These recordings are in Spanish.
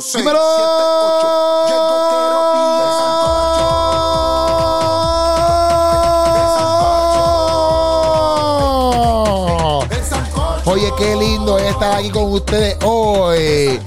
6, ¡Dímelo! 7, 8. Llego, quiero pillar. El sancocho. Oye, qué lindo es estar aquí con ustedes hoy.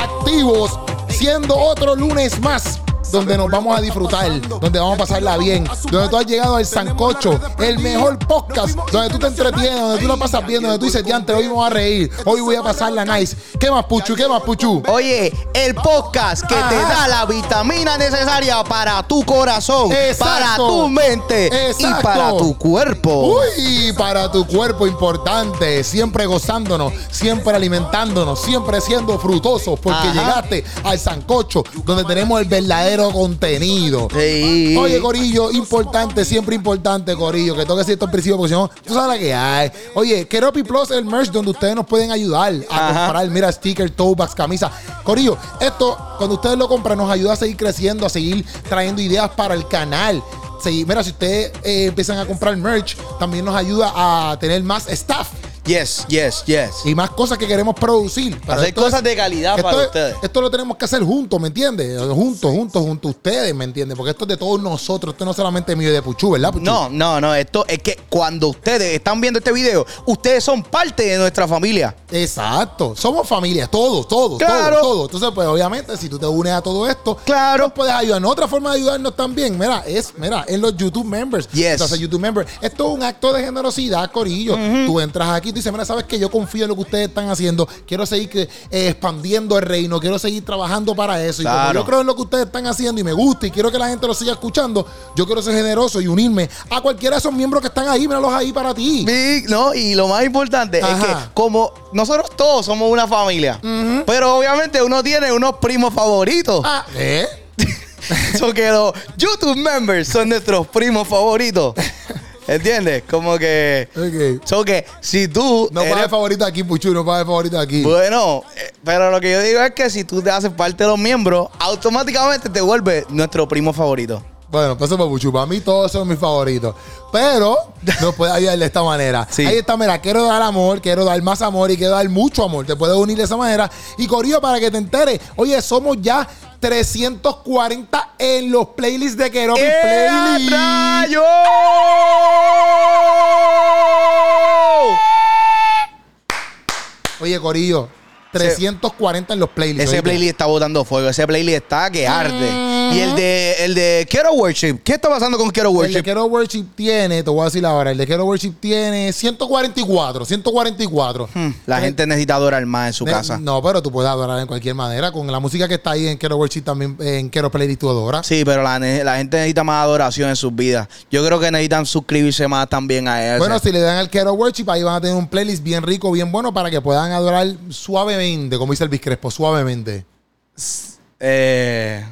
Activos, siendo otro lunes más. Donde nos vamos a disfrutar, donde vamos a pasarla bien, donde tú has llegado al Sancocho, el mejor podcast, donde tú te entretienes, donde tú lo pasas bien, donde tú dices, diante, hoy vamos a reír, hoy voy a pasarla nice. ¿Qué más, Puchu? ¿Qué más, Puchu? Oye, el podcast que te da la vitamina necesaria para tu corazón, Exacto. para tu mente y para tu cuerpo. Uy, para tu cuerpo importante, siempre gozándonos, siempre alimentándonos, siempre siendo frutosos, porque Ajá. llegaste al Sancocho, donde tenemos el verdadero contenido. Sí. Oye, Corillo, importante, siempre importante, Corillo, que toque cierto principio, porque si no, tú sabes la que hay. Oye, Keropi Plus es el merch donde ustedes nos pueden ayudar a Ajá. comprar, mira, stickers, tote bags, camisa. Corillo, esto, cuando ustedes lo compran, nos ayuda a seguir creciendo, a seguir trayendo ideas para el canal. Sí, mira, si ustedes eh, empiezan a comprar merch, también nos ayuda a tener más staff Yes, yes, yes. y más cosas que queremos producir. Pero Hacer es- cosas de calidad para es- ustedes. Esto lo tenemos que hacer juntos, ¿me entiendes? Juntos, juntos, junto a ustedes, ¿me entiendes? Porque esto es de todos nosotros. Esto no es solamente mío y de Puchu, ¿verdad, Puchu? No, no, no. Esto es que cuando ustedes están viendo este video, ustedes son parte de nuestra familia. Exacto. Somos familia, todos, todos, Claro. todos, todos. Entonces, pues, obviamente, si tú te unes a todo esto, Claro. nos puedes ayudarnos. Otra forma de ayudarnos también, mira, es, mira, en los YouTube members. Yes. Entonces, YouTube members. Esto es un acto de generosidad, Corillo. Tú entras aquí tú dices, mira, sabes que yo confío en lo que ustedes están haciendo. Quiero seguir eh, expandiendo el reino. Quiero seguir trabajando para eso. Y como yo creo en lo que ustedes están haciendo y me gusta y quiero que la gente lo siga escuchando, yo quiero ser generoso y unirme a cualquiera de esos miembros que están ahí. Míralos ahí para ti. No, y lo más importante es que como nosotros todos somos una familia, pero obviamente uno tiene unos primos favoritos. Ah, ¿eh? So que los YouTube members son nuestros primos favoritos. ¿Entiendes? Como que. Ok. So que si tú. No eres- pague favorito aquí, Puchu, no pague favorito aquí. bueno, eh, pero lo que yo digo es que si tú te haces parte de los miembros, automáticamente te vuelves nuestro primo favorito. Bueno, pues eso Puchu. Para mí todos son mis favoritos. Pero nos puede ayudar de esta manera. Sí. Ahí está, mira, quiero dar amor, quiero dar más amor y quiero dar mucho amor. Te puedes unir de esa manera. Y Corillo, para que te enteres, oye, somos ya 340 en los playlists de Keropi ¡Eh, Playlist. rayo! Oye, Corillo, 340 en los playlists. Ese ¿oíste? playlist está botando fuego. Ese playlist está que arde. Y el de, el de Quiero Worship. ¿Qué está pasando con Quiero El de Worship? Quiero Worship tiene, te voy a decir ahora, el de Quiero Worship tiene 144, 144. Hmm, La gente necesita adorar más en su Ne- casa. No, pero tú puedes adorar en cualquier manera. Con la música que está ahí en Quiero Worship también, en Quiero Playlist tú adoras. Sí, pero la, ne- la gente necesita más adoración en sus vidas. Yo creo que necesitan suscribirse más también a eso. Bueno, si le dan al Quiero Worship, ahí van a tener un playlist bien rico, bien bueno, para que puedan adorar suavemente, como dice el Biscrespo, suavemente. Eh,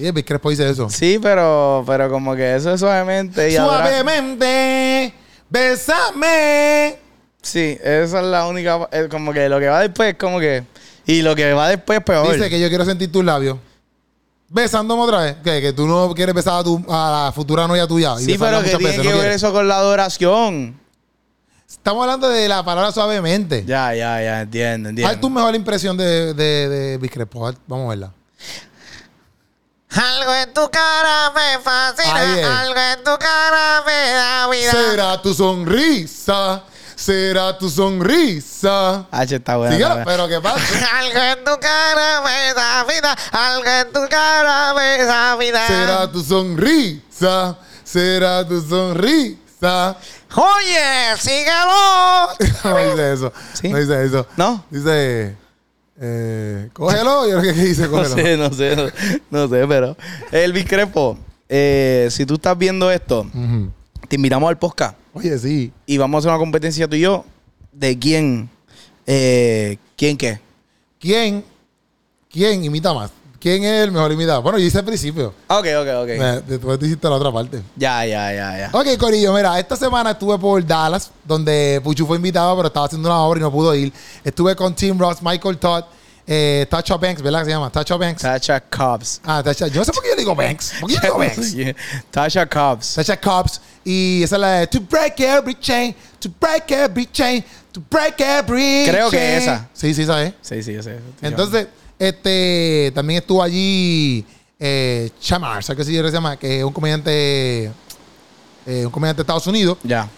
Sí, el dice eso. sí, pero, pero como que eso es suavemente. Y Suavemente, bésame. Sí, esa es la única. eh, Como que lo que va después, como que. Y lo que va después, peor. Dice que yo quiero sentir tus labios. Besándome otra vez. Que, que tú no quieres besar a, tu, a la futura novia tuya. y sí, besarla pero que muchas tiene veces, que ¿no ver quieres? eso con la adoración. Estamos hablando de la palabra suavemente. Ya, ya, ya, entiendo, entiendo. ¿Cuál es tu mejor impresión de, de, de Vamos a verla. Algo en tu cara me fascina, algo en tu cara me da vida. Será tu sonrisa, será tu sonrisa. H está buena. Síguela, está buena. pero ¿qué pasa? Algo en tu cara me da vida, algo en tu cara me da vida. será tu sonrisa, será tu sonrisa. Oye, síguelo. no dice eso. ¿Sí? No dice eso. ¿No? Dice, eh, cógelo. Yo creo que dice No cógelo. sé, no sé, no, no sé, pero. El Biscrepo, eh, si tú estás viendo esto, te invitamos al podcast Oye, sí. y vamos a hacer una competencia tú y yo de quién, eh, quién qué. ¿Quién, quién imita más? ¿Quién es el mejor imitador? Bueno, yo hice al principio. Ok, ok, ok. Eh, Después tú hiciste la otra parte. Ya, ya, ya, ya. Ok, Corillo, mira, esta semana estuve por Dallas, donde Puchu fue invitado, pero estaba haciendo una obra y no pudo ir. Estuve con Tim Ross, Michael Todd, eh, Tacha Banks, ¿verdad se llama? Tacha Banks. Tasha Cobbs. Ah, Tacha. Yo no sé por qué yo digo Banks. ¿Por qué yo digo Banks? Tasha Cobbs. Tacha Cobbs. Y esa es la de To Break Every Chain, To Break Every Chain, To Break Every Creo que esa. Sí, sí, ¿sabes? Sí, sí, yo sé. Entonces, Este, también estuvo allí eh, Chamar, ¿sabes qué se llama? Que es un comediante, eh, un comediante de Estados Unidos. Ya.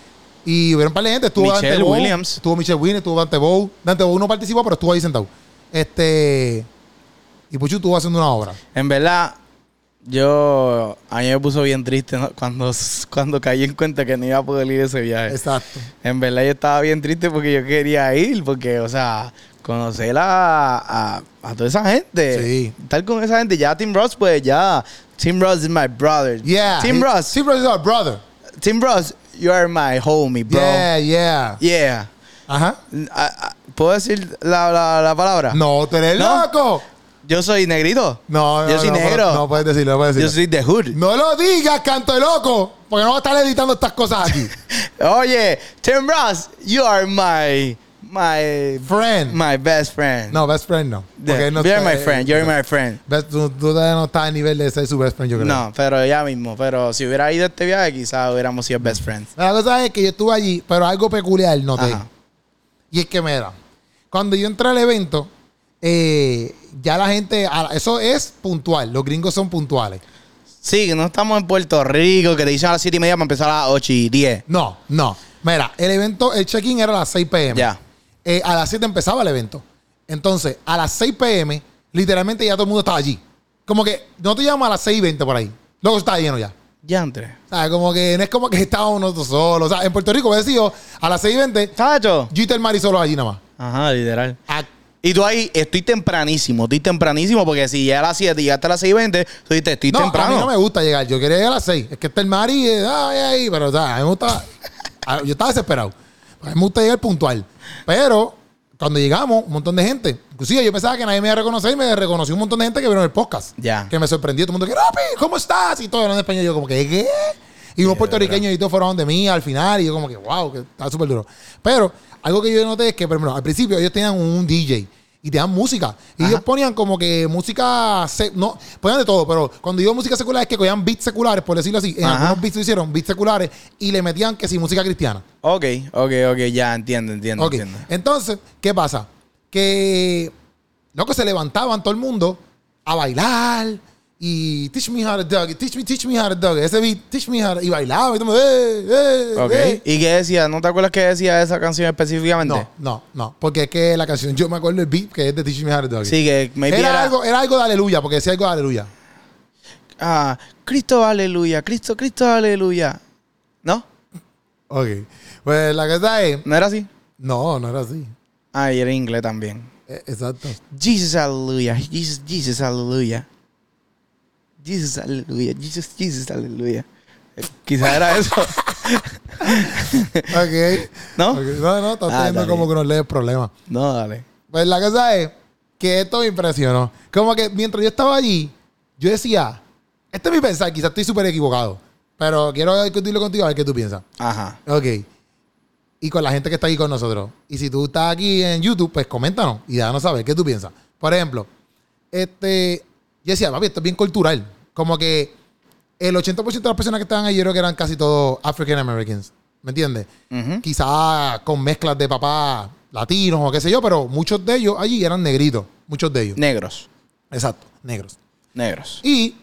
Y hubieron un par de gente. Estuvo Michelle Dante Bow, Williams. Estuvo Michelle Williams, estuvo Dante Bow. Dante Bow no participó, pero estuvo ahí sentado. Este. Y Puchu estuvo haciendo una obra. En verdad, yo. A mí me puso bien triste ¿no? cuando, cuando caí en cuenta que no iba a poder ir a ese viaje. Exacto. En verdad, yo estaba bien triste porque yo quería ir, porque, o sea, conocer a, a, a toda esa gente. Sí. Estar con esa gente. Ya Tim Ross, pues ya. Tim Ross is my brother. Yeah. Tim he- Ross. Tim Ross is our brother. Tim Ross, you are my homie, bro. Yeah, yeah. Yeah. Ajá. Ah, ah, ¿Puedo decir la, la, la palabra? No, tú eres ¿No? loco. Yo soy negrito. No, no, Yo soy no, negro. No, puedes decirlo, no puedes Yo decirlo. soy de hood. No lo digas, canto de loco. Porque no va a estar editando estas cosas aquí. Oye, Tim Ross, you are my my Friend. my best friend. No, best friend no. Porque no you're my friend. You're my friend. Best- tú, tú todavía no estás a nivel de ser su best friend, yo creo. No, pero ya mismo. Pero si hubiera ido a este viaje, quizás hubiéramos sido best friends. La cosa es que yo estuve allí, pero algo peculiar noté. Ajá. Y es que, mira, cuando yo entré al evento, eh, ya la gente, eso es puntual. Los gringos son puntuales. Sí, que no estamos en Puerto Rico, que te dicen a las 7 y media para empezar a las 8 y 10. No, no. Mira, el evento, el check-in era a las 6 pm. Ya. Eh, a las 7 empezaba el evento. Entonces, a las 6 pm, literalmente ya todo el mundo estaba allí. Como que no te llamas a las 6 y 20 por ahí. Luego está lleno ya. Ya entré. O sea, como que no es como que estábamos nosotros solos. O sea, en Puerto Rico, me decía, a las 6 y 20, ¿Sacho? yo y Telmari solo allí nada más. Ajá, literal. A- Y tú ahí, estoy tempranísimo, estoy tempranísimo, porque si ya a las 7 y llegaste a las 6 y 20, tú dices, estoy no, temprano. a mí no me gusta llegar. Yo quería llegar a las 6. Es que está el Mari, eh, ay, ay, pero o sea, a mí me gusta. a- yo estaba desesperado. A mí me gusta llegar puntual. Pero cuando llegamos, un montón de gente. Inclusive yo pensaba que nadie me iba a reconocer y me reconoció un montón de gente que vieron el podcast. Ya. Que me sorprendió. Todo el mundo que, Ropi, ¿cómo estás? Y todo en español. Yo como que, ¿qué? Y unos puertorriqueños y todos fueron de mí al final. Y yo como que, wow, que está súper duro. Pero algo que yo noté es que, por ejemplo, al principio ellos tenían un DJ. Y te dan música. Y ellos ponían como que música. no, ponían de todo, pero cuando digo música secular es que cogían beats seculares, por decirlo así. En Ajá. algunos beats lo hicieron, beats seculares, y le metían que sí, música cristiana. Ok, ok, ok, ya entiendo, entiendo, Ok. entiendo. Entonces, ¿qué pasa? Que, loco, se levantaban todo el mundo a bailar y teach me how to dug, teach me, teach me how to dug. Ese beat, teach me how to, y bailaba y todo eh, eh, Ok. eh. ¿Y qué decía? ¿No te acuerdas qué decía esa canción específicamente? No, no, no, porque es que la canción, yo me acuerdo el beat que es de Teach Me How to Dug. Sí, que maybe era, era- algo, era algo de aleluya, porque decía algo de aleluya. Ah, Cristo aleluya, Cristo, Cristo aleluya. ¿No? Ok. Pues la cosa es, ¿No era así? no, no era así. Ah, y era en inglés también. Eh, Exacto. Jesus aleluya, Jesus, Jesus aleluya. Jesus aleluya, Jesus, Jesus aleluya. Eh, Quizá era eso. Ok. ¿No? Ok, No, no, estás Ah, teniendo como que unos leves problemas. No, dale. Pues la cosa es que esto me impresionó. Como que mientras yo estaba allí, yo decía, este es mi pensar, quizás estoy súper equivocado, pero quiero discutirlo contigo a ver qué tú piensas. Ajá. Ok. Y con la gente que está aquí con nosotros. Y si tú estás aquí en YouTube, pues coméntanos y déjanos saber qué tú piensas. Por ejemplo, este, yo decía, papi, esto es bien cultural. Como que el 80% de las personas que estaban allí, yo creo que eran casi todos African Americans. ¿Me entiendes? Ujú. Quizás con mezclas de papás latinos o qué sé yo, pero muchos de ellos allí eran negritos. Muchos de ellos. Negros. Exacto, negros. Negros. Y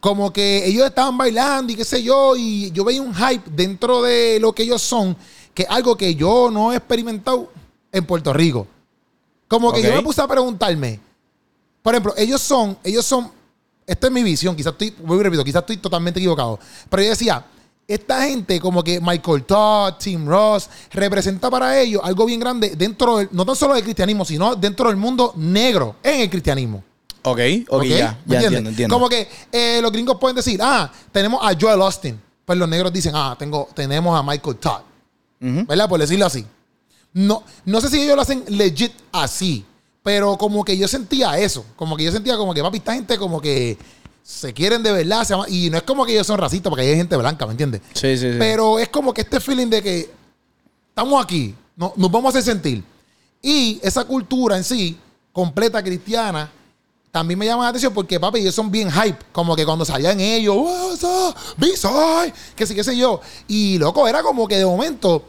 como que ellos estaban bailando y qué sé yo, y yo veía un hype dentro de lo que ellos son, que es algo que yo no he experimentado en Puerto Rico. Como que yo me puse a preguntarme, por ejemplo, ellos son, ellos son, esta es mi visión, quizás estoy, vuelvo y repito, quizás estoy totalmente equivocado, pero yo decía, esta gente como que Michael Todd, Tim Ross, representa para ellos algo bien grande dentro, del, no tan solo del cristianismo, sino dentro del mundo negro en el cristianismo. Ok, ok, ¿Ok? ya. Entiendo, entiendo. Como que eh, los gringos pueden decir, ah, tenemos a Joel Austin. Pues los negros dicen, ah, tengo, tenemos a Michael Todd. Ujú. ¿Verdad? Por decirlo así. No, no sé si ellos lo hacen legit así, pero como que yo sentía eso. Como que yo sentía como que, papi, esta gente como que se quieren de verdad. se ama- y no es como que ellos son racistas, porque hay gente blanca, ¿me entiendes? Sí, sí, sí. Pero es como que este feeling de que estamos aquí, no- nos vamos a hacer sentir. Y esa cultura en sí, completa cristiana, también me llama la atención porque, papi, ellos son bien hype. Como que cuando salían ellos, "What's up? B-side", que sí, qué sé yo. Y, loco, era como que de momento,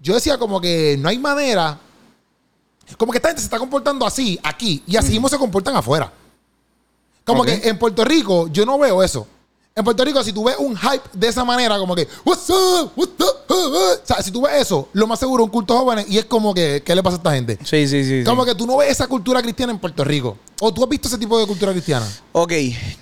yo decía como que no hay manera Como que esta gente se está comportando así aquí y así mismo se comportan afuera. Como que en Puerto Rico yo no veo eso. En Puerto Rico, si tú ves un hype de esa manera, como que, what's up, what's up, uh, uh", o sea, si tú ves eso, lo más seguro un culto jóvenes y es como que, ¿qué le pasa a esta gente? Sí, sí, sí. sí. Como que tú no ves esa cultura cristiana en Puerto Rico. ¿O tú has visto ese tipo de cultura cristiana? Ok,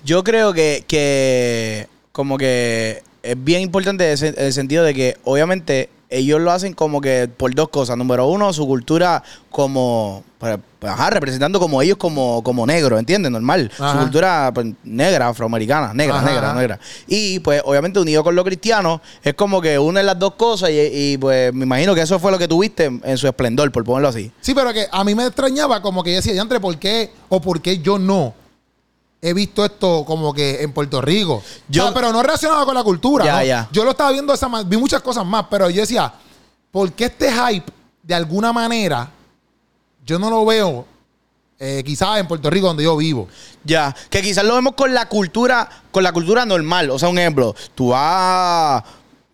yo creo que, que como que es bien importante en el sentido de que obviamente ellos lo hacen como que por dos cosas. Número uno, su cultura como, pues, ajá, representando como ellos como, como negros, ¿entiendes? Normal. Ajá. Su cultura pues, negra, afroamericana, negra, Ajá, negra, ajá. negra. Y pues obviamente unido con lo cristiano, es como que unen las dos cosas y, y, pues me imagino que eso fue lo que tuviste en, en su esplendor, por ponerlo así. Sí, pero que a mí me extrañaba como que yo decía, Yantre, ¿por qué o por qué yo no he visto esto como que en Puerto Rico? Yo- O sea, pero no relacionado con la cultura. Ya, ¿no? ya. Yo lo estaba viendo esa vi muchas cosas más, pero yo decía, ¿por qué este hype de alguna manera yo no lo veo eh, quizás en Puerto Rico donde yo vivo? Ya, que quizás lo vemos con la cultura, con la cultura normal. O sea, un ejemplo, tú vas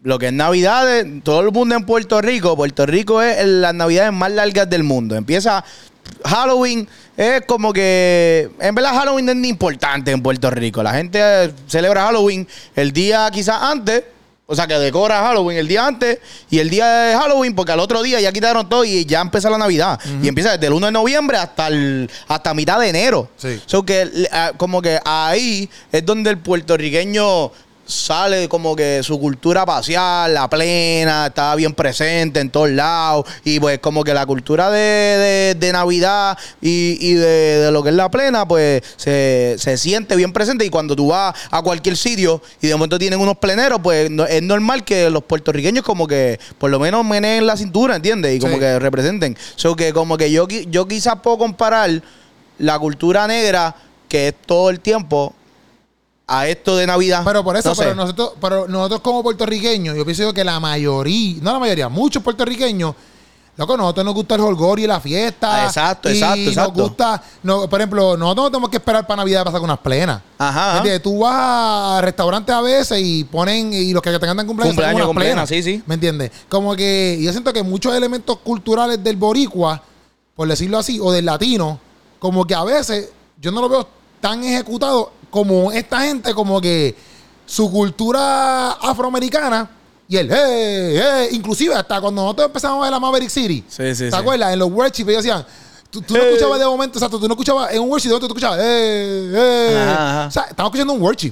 lo que es Navidades, todo el mundo en Puerto Rico, Puerto Rico es las Navidades más largas del mundo. Empieza Halloween, es como que, en verdad Halloween no es ni importante en Puerto Rico. La gente eh, celebra Halloween el día quizás antes. O sea, que decora Halloween el día antes y el día de Halloween, porque al otro día ya quitaron todo y ya empieza la Navidad. Y empieza desde el 1 de noviembre hasta el, hasta mitad de enero. Sí. So que ah, como que ahí es donde el puertorriqueño sale como que su cultura pasear, la plena, está bien presente en todos lados. Y pues como que la cultura de, de- de Navidad y, y de, de lo que es la plena, pues se, se siente bien presente. Y cuando tú vas a cualquier sitio y de momento tienen unos pleneros, pues no- es normal que los puertorriqueños como que por lo menos meneen la cintura, ¿entiendes? Y como Sí. que representen. So que como que yo, yo quizás puedo comparar la cultura negra, que es todo el tiempo, a esto de Navidad. Pero por eso, No sé. pero nosotros, pero nosotros como puertorriqueños, yo pienso que la mayoría, no la mayoría, muchos puertorriqueños, loco, nosotros nos gusta el holgor y la fiesta. Ah, exacto, y exacto, Nos exacto. gusta, no, por ejemplo, nosotros no tenemos que esperar para Navidad pasar con unas plenas. Ajá. ¿Entiendes? Tú vas a restaurantes a veces y ponen, y los que te cantan cumpleaños, Cumpleaños unas con plena, plenas. sí, sí. ¿Me entiendes? Como que yo siento que muchos elementos culturales del boricua, por decirlo así, o del latino, como que a veces yo no lo veo tan ejecutado como esta gente, como que su cultura afroamericana y el hey, hey, inclusive hasta cuando nosotros empezamos a ver la Maverick City, Sí, sí, ¿te sí. acuerdas? En los workshops ellos decían, tú, tú no escuchabas de momento, exacto, tú no escuchabas en un workshop de tú escuchabas, hey, hey. Ajá, ajá. O sea, estamos escuchando un workshop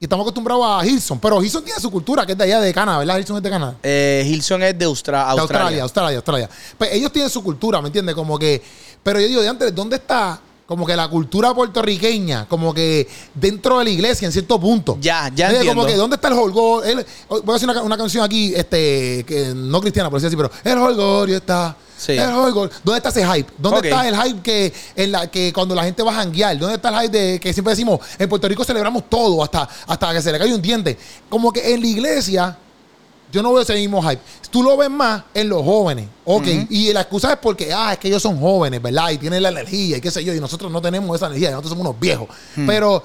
y estamos acostumbrados a Hilson, pero Hilson tiene su cultura, que es de allá de Canadá, ¿verdad? Hilson es de Canadá. Eh, Hilson es de Austra- De Australia. Australia, Australia, Australia. Pues ellos tienen su cultura, ¿me entiendes? Como que. Pero yo digo, de antes, ¿dónde está como que la cultura puertorriqueña? Como que dentro de la iglesia, en cierto punto. Ya, ya ¿Entiendes? entiendo. Como que, ¿dónde está el holgorio? Voy a hacer una, una canción aquí, este, que no cristiana, por decir así, pero el holgorio está. Sí. El holgorio. ¿Dónde está ese hype? ¿Dónde está el hype que, en la, que cuando la gente va a janguear? ¿Dónde está el hype de que siempre decimos, en Puerto Rico celebramos todo, hasta, hasta que se le cae un diente? Como que en la iglesia yo no veo ese mismo hype. Tú lo ves más en los jóvenes. Ok. Y la excusa es porque, ah, es que ellos son jóvenes, ¿verdad? Y tienen la energía y qué sé yo. Y nosotros no tenemos esa energía. Nosotros somos unos viejos. Pero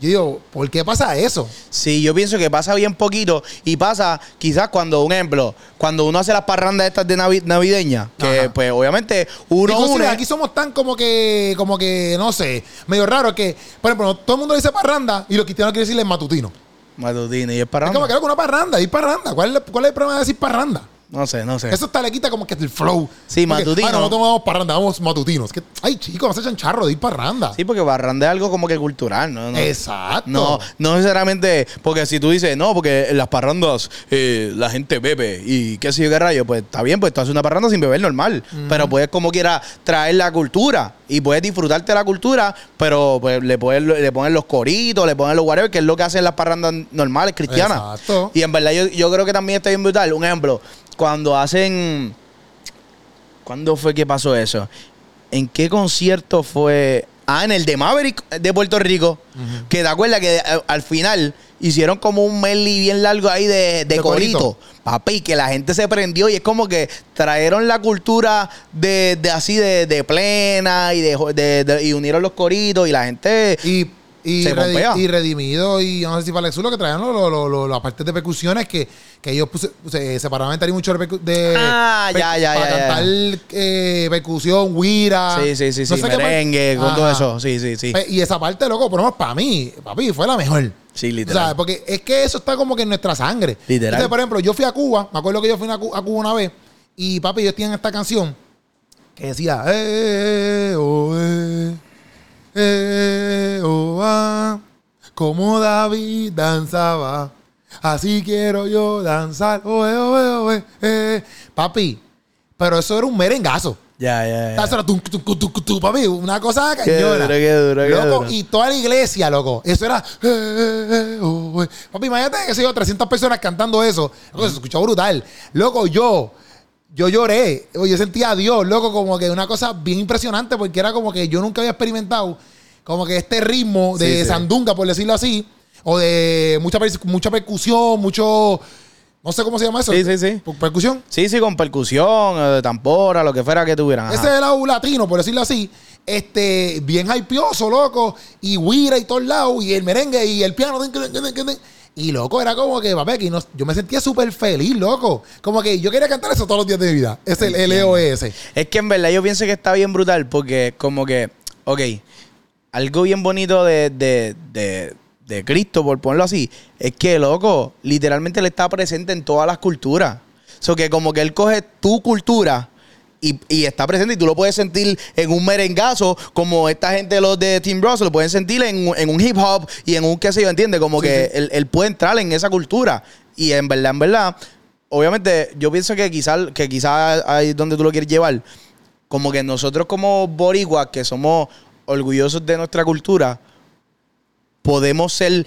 yo digo, ¿por qué pasa eso? Sí, yo pienso que pasa bien poquito y pasa quizás cuando, un ejemplo, cuando uno hace las parrandas estas de navi- navideñas, que Ajá. pues obviamente uno Inclusive une... aquí somos tan como que, como que, no sé, medio raro que, por ejemplo, todo el mundo dice parranda y los cristianos quieren decirle matutino. Matutino y es Es parranda. como que era una parranda, y parranda. ¿Cuál es, ¿Cuál es el problema de decir parranda? No sé, no sé. Eso hasta le quita como que el flow. Sí, Porque, matutino. Ah, no, vamos parranda, vamos matutinos. Que, ay, chicos, no se echan charro de ir parranda. Sí, porque parranda es algo como que cultural, ¿no? no Exacto. No, no necesariamente, porque si tú dices, no, porque en las parrandas eh, la gente bebe y qué sé yo qué rayo, pues está bien, pues tú haces una parranda sin beber normal, pero puedes como quiera traer la cultura y puedes disfrutarte de la cultura, pero pues le, puedes, le ponen los coritos, le ponen los whatever, que es lo que hacen las parrandas normales cristianas. Exacto. Y en verdad yo, yo creo que también está bien brutal. Un ejemplo, cuando hacen... ¿Cuándo fue que pasó eso? ¿En qué concierto fue? Ah, en el de Maverick de Puerto Rico. Que te acuerdas que eh, al final hicieron como un medley bien largo ahí de, de, De corito. corito. Papi, que la gente se prendió y es como que trajeron la cultura de, de así de, de plena y de, de- de- y unieron los coritos y la gente... Y, Y, se redi- pompea. y Redimido y no sé si para lo que traían lo- lo- las partes de percusiones que, que ellos puse- se separaban tarima mucho de, de Ah, ya, ya, para ya, cantar eh, percusión, guira. Sí, sí, sí, no sí. Merengue, con todo eso. Sí, sí, sí. Y esa parte, loco, por lo menos para mí, papi, fue la mejor. Sí, O literal. sea, porque es que eso está como que en nuestra sangre. Literal. Entonces, por ejemplo, yo fui a Cuba, me acuerdo que yo fui a Cu- a Cuba una vez, y papi, ellos tienen esta canción que decía, eh, eh, oh, eh, eh, oh, ah, como David danzaba, así quiero yo danzar, oh, eh, oh, eh, oh, eh, eh. Papi, pero eso era un merengazo. Ya, ya, ya. Eso era tum, tum, tum, tum, tum, papi, una cosa Qué cañona. duro, qué duro, qué Loco, duro. y toda la iglesia, loco. Eso era. eh, eh, eh, oh, eh. Papi, imagínate que se yo 300 personas cantando eso. Loco, se escuchó brutal. Loco, yo. Yo lloré. Yo sentía a Dios, loco, como que una cosa bien impresionante, porque era como que yo nunca había experimentado como que este ritmo de Sí, sí. sandunga, por decirlo así, o de mucha, mucha percusión, mucho. No sé cómo se llama eso. Sí, sí, sí. Per- Percusión. Sí, sí, con percusión, eh, tambora, lo que fuera que tuvieran. ajá. Ese es el lado latino, por decirlo así. Este, bien hypeoso, loco. Y guira y todos lados. Y el merengue y el piano. Y loco, era como que, papi, aquí no- yo me sentía súper feliz, loco. Como que yo quería cantar eso todos los días de mi vida. Es el LOS. Es que en verdad yo pienso que está bien brutal porque como que, ok, algo bien bonito de, de, de, de Cristo, por ponerlo así, es que, loco, literalmente él está presente en todas las culturas. O sea, que como que él coge tu cultura y, y está presente y tú lo puedes sentir en un merengazo, como esta gente, los de Team Russell, lo pueden sentir en, un- en un hip hop y en un qué sé yo, ¿entiendes? Como Sí, que sí. Él, él puede entrar en esa cultura. Y en verdad, en verdad, obviamente, yo pienso que quizás que quizás ahí es donde tú lo quieres llevar. Como que nosotros como boricuas, que somos orgullosos de nuestra cultura, podemos ser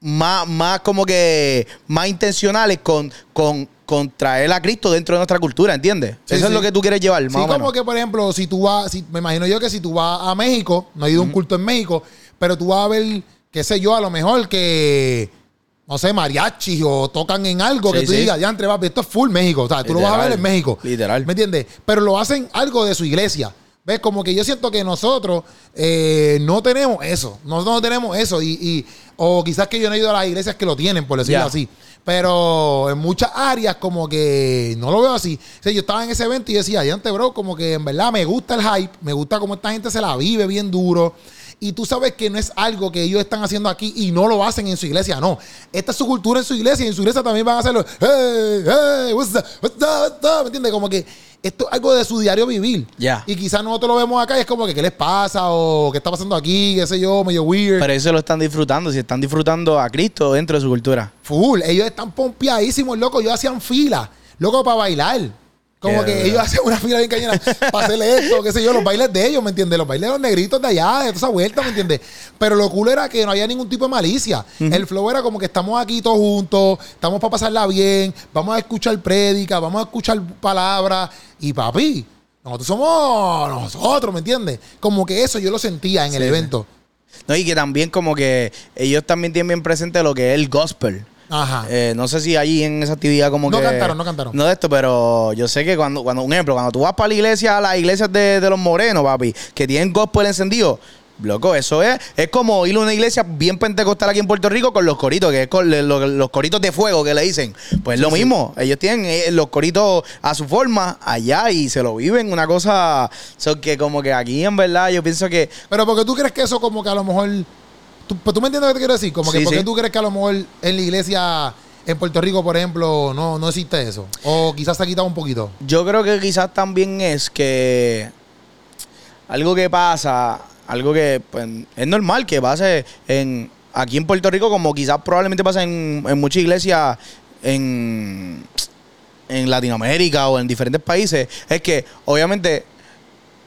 más, más como que más intencionales con, con, con traer a Cristo dentro de nuestra cultura, ¿entiendes? Sí, Eso es lo que tú quieres llevar, más Sí, o menos. como que, por ejemplo, si tú vas, si, me imagino yo que si tú vas a México, no he ido a un culto en México, pero tú vas a ver, qué sé yo, a lo mejor que, no sé, mariachi o tocan en algo Sí, que tú sí. digas, ya entre papi, esto es full México. O sea, tú lo vas a ver en México. Literal. ¿Me entiendes? Pero lo hacen algo de su iglesia. ¿Ves? Como que yo siento que nosotros eh, no tenemos eso. Nosotros no tenemos eso. Y, y- o quizás que yo no he ido a las iglesias que lo tienen, por decirlo así. Pero en muchas áreas como que no lo veo así. O sea, yo estaba en ese evento y decía, adiante, bro, como que en verdad me gusta el hype, me gusta cómo esta gente se la vive bien duro. Y tú sabes que no es algo que ellos están haciendo aquí y no lo hacen en su iglesia, no. Esta es su cultura en su iglesia y en su iglesia también van a hacerlo. Hey, hey, what's up, what's up, what's up", ¿Me entiendes? Como que esto es algo de su diario vivir. Ya. Y quizás nosotros lo vemos acá y es como que, ¿qué les pasa? O ¿qué está pasando aquí? ¿Qué sé yo? Medio weird. Pero eso lo están disfrutando, si están disfrutando a Cristo dentro de su cultura. Full, ellos están pompeadísimos, loco. Ellos hacían fila, loco, para bailar. Como que ellos hacían una fila bien cañona para hacerle esto, qué sé yo, los bailes de ellos, ¿me entiendes? Los bailes de los negritos de allá, de toda esa vuelta, ¿me entiendes? Pero lo cool era que no había ningún tipo de malicia. El flow era como que estamos aquí todos juntos, estamos para pasarla bien, vamos a escuchar prédica, vamos a escuchar palabras. Y papi, nosotros somos nosotros, ¿me entiendes? Como que eso yo lo sentía en el Sí, evento. No, y que también como que ellos también tienen bien presente lo que es el gospel. Ajá. Eh, no sé si allí en esa actividad como No que... cantaron, no cantaron. No de esto, pero yo sé que cuando, cuando un ejemplo, cuando tú vas para la iglesia, las iglesias de, de los morenos, papi, que tienen gospel encendido, loco, eso es, es como ir a una iglesia bien pentecostal aquí en Puerto Rico con los coritos, que es con le- lo- los, coritos de fuego que le dicen. Pues lo mismo, ellos tienen eh, los coritos a su forma allá y se lo viven, una cosa, so que como que aquí en verdad yo pienso que Pero porque tú crees que eso como que a lo mejor... Tú, pero tú me entiendes lo que te quiero decir. Como que Sí, porque sí. tú crees que a lo mejor en la iglesia en Puerto Rico, por ejemplo, no, no existe eso. O quizás se ha quitado un poquito. Yo creo que quizás también es que algo que pasa, algo que pues, es normal que pase en aquí en Puerto Rico, como quizás probablemente pasa en, en muchas iglesias en, en Latinoamérica o en diferentes países, es que obviamente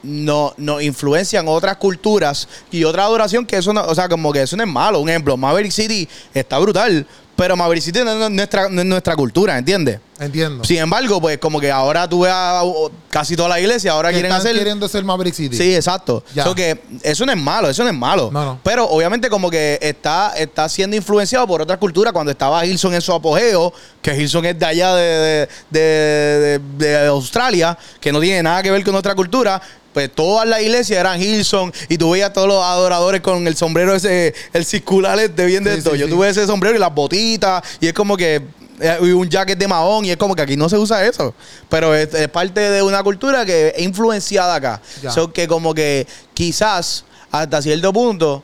no, nos influencian otras culturas y otra adoración que eso no, o sea, como que eso no es malo. Un ejemplo, Maverick City está brutal, pero Maverick City no es nuestra, no es nuestra cultura, ¿entiendes? Entiendo. Sin embargo, pues como que ahora tú ves a, casi toda la iglesia, ahora quieren están hacer... queriendo ser Maverick City. Sí, exacto. So que eso no es malo, eso no es malo. No, no. Pero obviamente como que está, está siendo influenciado por otra cultura. Cuando estaba Hilson en su apogeo, que Hilson es de allá de, de, de- de- de Australia, que no tiene nada que ver con nuestra cultura, pues todas las iglesias eran Hilson y tú veías a todos los adoradores con el sombrero ese, el circular de bien de Sí, esto. sí, Yo tuve ese sombrero y las botitas y es como que eh, y un jacket de mahón y es como que aquí no se usa eso. Pero es, es parte de una cultura que es influenciada acá. Ya. So que como que quizás hasta cierto punto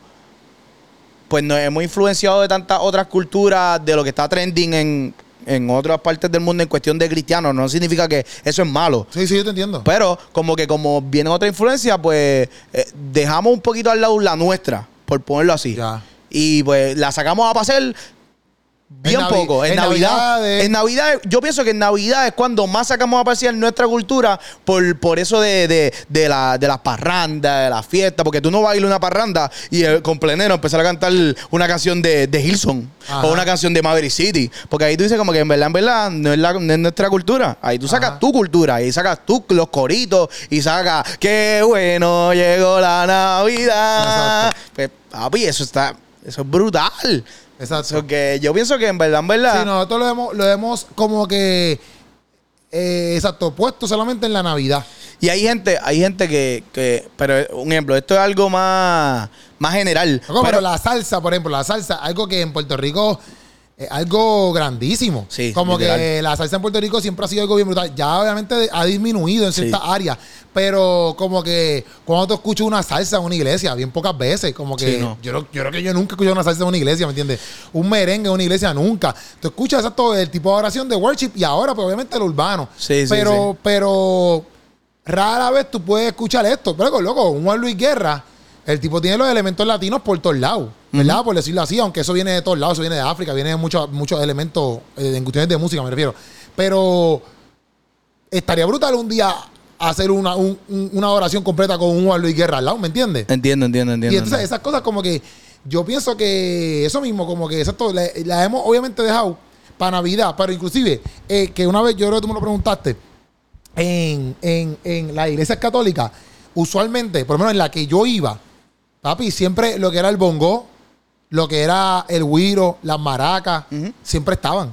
pues nos hemos influenciado de tantas otras culturas, de lo que está trending en, en otras partes del mundo en cuestión de cristianos. No significa que eso es malo. Sí, sí, yo te entiendo. Pero como que como viene otra influencia, pues eh, dejamos un poquito al lado la nuestra, por ponerlo así. Ya. Y pues la sacamos a pasear bien En poco. En, en Navidad. Navidades. En Navidad, yo pienso que en Navidad es cuando más sacamos a pasear nuestra cultura por, por eso de, de, de, la, de las parrandas, de las fiestas, porque tú no vas a ir a una parranda y eh, con plenero empezar a cantar una canción de, de Hilson Ajá. o una canción de Maverick City. Porque ahí tú dices como que en verdad, en verdad, no es, la- no es nuestra cultura. Ahí tú sacas Ajá. tu cultura, ahí sacas tú los coritos y sacas, qué bueno llegó la Navidad. Pues, papi, eso está, eso es brutal. Exacto. Eso que yo pienso que en verdad, en verdad. Sí, nosotros lo hemos, lo hemos como que, eh, exacto, puesto solamente en la Navidad. Y hay gente, hay gente que, que, pero un ejemplo, esto es algo más, más general. Pero- la salsa, por ejemplo, la salsa, algo que en Puerto Rico es algo grandísimo. Sí, Como literal. que la salsa en Puerto Rico siempre ha sido algo bien brutal. Ya obviamente ha disminuido en Sí. ciertas áreas, pero como que cuando tú escuchas una salsa en una iglesia, bien pocas veces, como que Sí, no. yo, creo que yo nunca he escuchado una salsa en una iglesia, ¿me entiendes? Un merengue en una iglesia nunca. Tú escuchas exacto el tipo de oración de worship y ahora pues obviamente el urbano. Sí, sí, pero, sí. pero rara vez tú puedes escuchar esto. Pero loco, un Juan Luis Guerra, el tipo tiene los elementos latinos por todos lados, ¿verdad? Por decirlo así, aunque eso viene de todos lados, eso viene de África, viene de muchos, muchos elementos eh, en cuestiones de música, me refiero. Pero estaría brutal un día hacer una, un- un- una oración completa con un Juan Luis Guerra al lado, ¿me entiendes? Entiendo, entiendo, entiendo. Y entonces entiendo. esas cosas como que yo pienso que eso mismo, como que exacto, la, la hemos obviamente dejado para Navidad, pero inclusive, eh, que una vez yo creo que tú me lo preguntaste, en, en, en las iglesias católicas, usualmente, por lo menos en la que yo iba, papi, siempre lo que era el bongo, lo que era el güiro, las maracas, siempre estaban.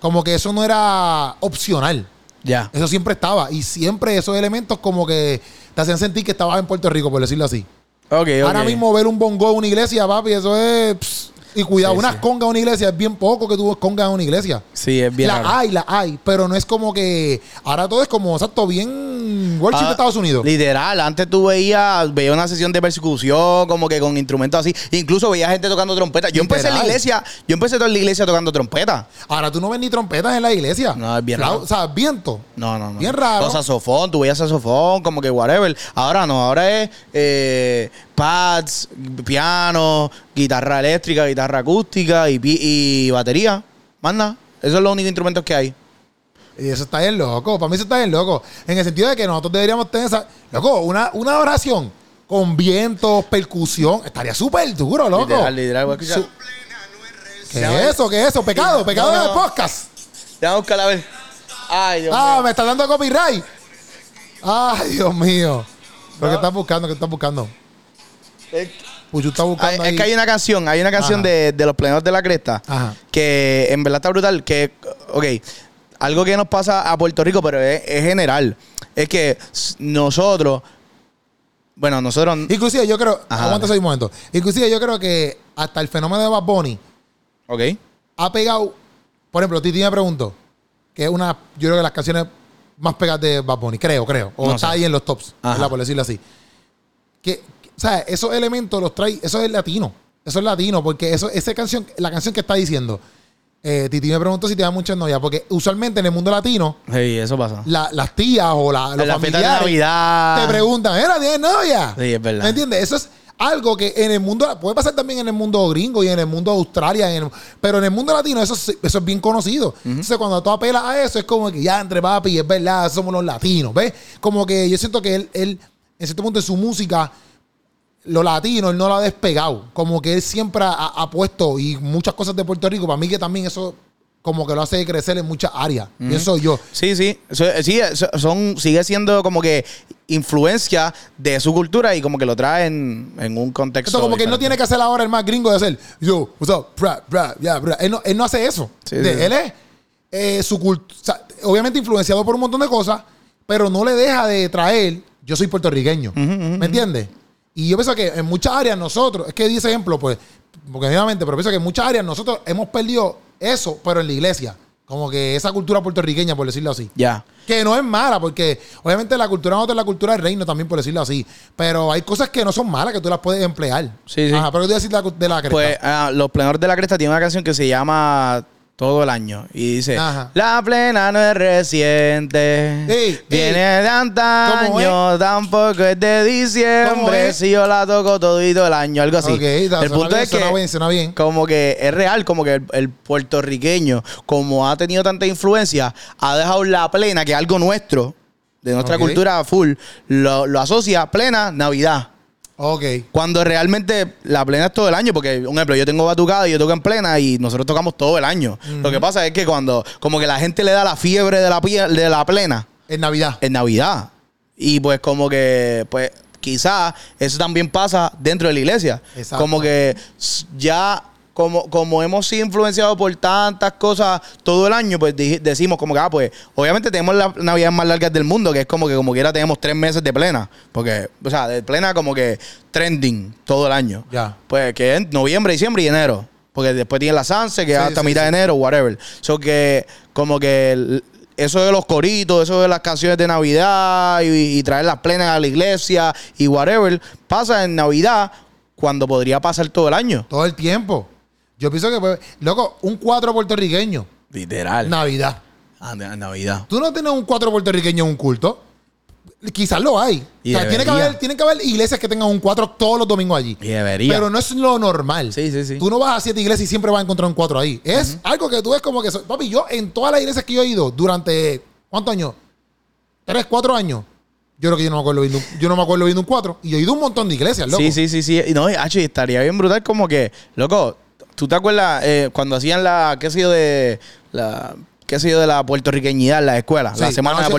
Como que eso no era opcional. Ya. Eso siempre estaba. Y siempre esos elementos como que te hacían sentir que estabas en Puerto Rico, por decirlo así. Ahora mismo ver un bongo en una iglesia, papi, eso es... pss, y cuidado, Sí, unas sí. congas en una iglesia, es bien poco que tú ves congas en una iglesia. Sí, es bien la raro. hay, la hay, pero no es como que... Ahora todo es como, exacto, bien worship Ah, de Estados Unidos. Literal, antes tú veías, veías una sesión de persecución, como que con instrumentos así. Incluso veías gente tocando trompeta. Yo empecé en la iglesia, yo empecé toda la iglesia tocando trompeta. Ahora tú no ves ni trompetas en la iglesia. No, es bien raro. O sea, viento. No, no, no. Bien raro. O saxofón, tú veías saxofón, como que whatever. Ahora no, ahora es eh, pads, piano, guitarra eléctrica, guitarra acústica y, batería. Manda. Esos son los únicos instrumentos que hay. Y eso está bien loco. Para mí eso está bien loco. En el sentido de que nosotros deberíamos tener esa... Loco, una, una oración con vientos, percusión. Estaría súper duro, loco. Literal, literal. Voy a escuchar. Su- ¿Qué es eso? ¿Qué es eso? Pecado, pecado No, no. el podcast. Déjame buscar a ver. Ay, Dios Ah, mío. me está dando copyright. Ay, Dios mío. ¿Pero qué estás buscando? ¿Qué estás buscando? Es- Puchu está buscando Hay- ahí. es que hay una canción, hay una canción Ajá. de, de los plenos de la cresta Ajá. que en verdad está brutal. Que, ok, algo que nos pasa a Puerto Rico, pero es, es general, es que nosotros, bueno, nosotros, Inclusive yo creo... Ajá, aguanta dale. ese momento. Inclusive yo creo que hasta el fenómeno de Bad Bunny ok, ha pegado... Por ejemplo, Titi me preguntó, que es una... Yo creo que las canciones más pegadas de Bad Bunny, creo, creo. O No está sé. ahí en los tops, por decirlo así. Que- o sea, esos elementos los trae... Eso es latino. Eso es latino, porque eso, esa canción, la canción que está diciendo... Eh, Titi me preguntó si te da muchas novias, porque usualmente en el mundo latino, sí, eso pasa. la- las tías o la, los la fiesta de familiares Navidad. te preguntan, ¿era tienes novia? Sí, es verdad. ¿Me entiendes? Eso es algo que en el mundo, puede pasar también en el mundo gringo y en el mundo de Australia, en el- pero en el mundo latino eso, es- eso es bien conocido. Entonces cuando tú apelas a eso es como que ya entre papi, es verdad, somos los latinos, ¿ves? Como que yo siento que él, él en cierto punto en su música, lo latino, él no lo ha despegado. Como que él siempre ha, ha puesto y muchas cosas de Puerto Rico, para mí que también eso como que lo hace crecer en muchas áreas. Pienso yo. Sí, sí, Eso- sí, eso- son, sigue siendo como que influencia de su cultura y como que lo trae en, en un contexto. Como que él no tiene que hacer ahora el más gringo de hacer yo, what's up, bra, bra, yeah, bra. Él, no, él no hace eso. Sí, De- sí. Él es eh, su cultura, obviamente influenciado por un montón de cosas, pero no le deja de traer yo soy puertorriqueño. ¿Me entiendes? Y yo pienso que en muchas áreas nosotros, es que di ese ejemplo, pues, porque nuevamente, pero pienso que en muchas áreas nosotros hemos perdido eso, pero en la iglesia. Como que esa cultura puertorriqueña, por decirlo así. Ya. Que no es mala, porque obviamente la cultura nosotros es la cultura del reino también, por decirlo así. Pero hay cosas que no son malas, que tú las puedes emplear. Sí, sí. Ajá, pero yo te voy a decir de la, de la cresta. Pues ah, los plenores de la cresta tienen una canción que se llama Todo el año. Y dice: Ajá. La plena no es reciente. Ey, viene ey. de antaño, ¿Cómo tampoco es de ¿Cómo diciembre. es? Si yo la toco todito el año, algo así. Da- el punto bien, es que. bien, bien. Como que es real, como que el, el puertorriqueño, como ha tenido tanta influencia, ha dejado la plena, que es algo nuestro, de nuestra cultura full, lo, lo asocia plena Navidad. Ok. Cuando realmente la plena es todo el año, porque, un ejemplo, yo tengo batucada y yo toco en plena y nosotros tocamos todo el año. Lo que pasa es que cuando, como que la gente le da la fiebre de la, pie- de la plena En Navidad. en Navidad. Y pues como que, pues quizás eso también pasa dentro de la iglesia. Exacto. Como que ya, como, como hemos sido influenciados por tantas cosas todo el año, pues decimos como que, ah, pues obviamente tenemos las navidades más largas del mundo, que es como que como quiera tenemos tres meses de plena. Porque, o sea, de plena como que trending todo el año. Ya. Pues que es noviembre, diciembre y enero. Porque después tiene la Sanse, que Sí, hasta sí, mitad sí. de enero, whatever. So que, como que el- eso de los coritos, eso de las canciones de Navidad y, y traer las plenas a la iglesia y whatever, pasa en Navidad cuando podría pasar todo el año. Todo el tiempo. Yo pienso que, pues, loco, un cuatro puertorriqueño. Literal. Navidad. Ah, de- Navidad. Tú no tienes un cuatro puertorriqueño en un culto. Quizás lo hay. Y o sea, tiene que, haber, tiene que haber iglesias que tengan un cuatro todos los domingos allí. Y debería. Pero no es lo normal. Sí, sí, sí. Tú no vas a siete iglesias y siempre vas a encontrar un cuatro ahí. Es algo que tú ves como que... so- Papi, yo en todas las iglesias que yo he ido durante... ¿Cuántos años? ¿Tres, cuatro años? Yo creo que yo no me acuerdo viendo yo no me acuerdo viendo un cuatro. Y yo he ido a un montón de iglesias, loco. Sí, sí, sí, sí. Y No, y estaría bien brutal como que, loco, ¿tú te acuerdas eh, cuando hacían la, qué sé yo, de la, qué sé yo, de la puertorriqueñidad en la escuela? Sí, la la semana noche- de la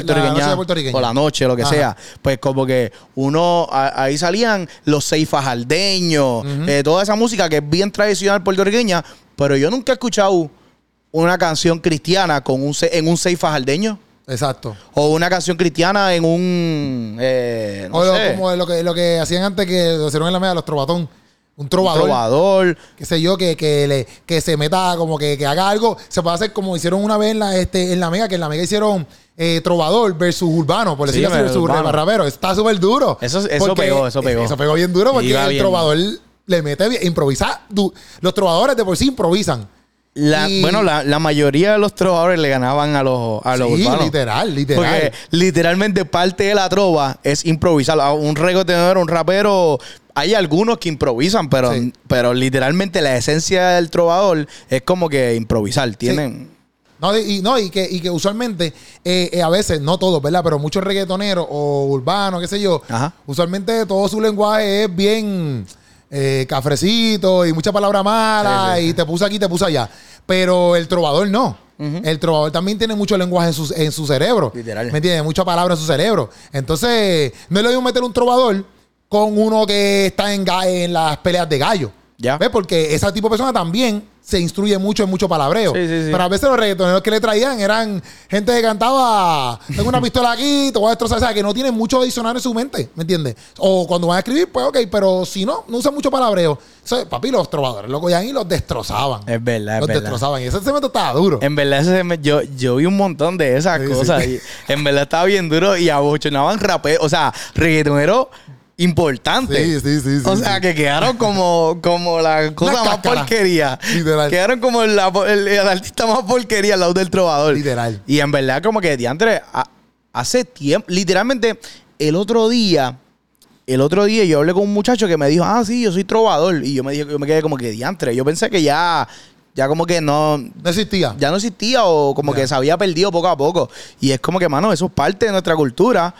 puertorriqueñidad. O la noche, lo que Ajá. sea. Pues como que uno, a- ahí salían los seifajaldeños, eh, toda esa música que es bien tradicional puertorriqueña, pero yo nunca he escuchado una canción cristiana con un, en un seifajaldeño. Exacto. O una canción cristiana en un. eh, no o lo- sé, como lo que, lo que hacían antes que lo hicieron en la media, los trovatón. Un trovador. trovador. qué sé yo, que, que, le, que se meta, como que, que haga algo. Se puede hacer como hicieron una vez en la, este, en la Mega, que en la Mega hicieron eh, trovador versus urbano, por Sí, decirlo así, versus urbano. rapero. Está súper duro. Eso- eso pegó, eso pegó. Eso pegó bien duro porque el bien. trovador le mete bien, improvisa. du- Los trovadores de por sí improvisan. La- Y- Bueno, la, la mayoría de los trovadores le ganaban a los, a los sí, urbanos. literal, literal. Porque literalmente parte de la trova es improvisar. Un reggaetonero, un rapero, hay algunos que improvisan, pero, Sí. pero literalmente la esencia del trovador es como que improvisar. Tienen. No, y, no, y, que, y que usualmente, eh, eh, a veces, no todos, ¿verdad? Pero muchos reggaetoneros o urbanos, qué sé yo, Ajá. usualmente todo su lenguaje es bien eh, cafrecito y mucha palabra mala Sí, y te puse aquí, te puse allá. Pero el trovador no. El trovador también tiene mucho lenguaje en su, en su cerebro. Literal. ¿Me entiendes? Mucha palabra en su cerebro. Entonces, no es lo mismo meter un trovador con uno que está en, las peleas de gallo. Ya. ¿Ves? Porque ese tipo de persona también se instruye mucho en mucho palabreo. Sí, sí, sí. Pero a veces los reggaetoneros que le traían eran gente que cantaba, tengo una pistola aquí, te voy a destrozar, o sea, que no tienen mucho adicional en su mente, ¿me entiendes? O cuando van a escribir, pues ok, pero si no, no usan mucho palabreo. Eso, papi, los trovadores lo cogían y los destrozaban. Es verdad, es los verdad. destrozaban. Y ese cemento estaba duro. En verdad, ese me- yo, yo vi un montón de esas cosas. Y en verdad estaba bien duro y abochonaban raperos, o sea, reggaetoneros importantes. Sí, sí, sí, sí, O sea, sí. que quedaron como, como la cosa más porquería. Literal. Quedaron como la- el, el artista más porquería al lado del trovador. Literal. Y en verdad, como que diantre, hace tiempo, literalmente, el otro día. El otro día yo hablé con un muchacho que me dijo, ah, sí, yo soy trovador. Y yo me, dije, yo me quedé como que diantre. Yo pensé que ya, ya como que no, No existía. ya no existía o como que se había perdido poco a poco. Y es como que, mano, eso es parte de nuestra cultura.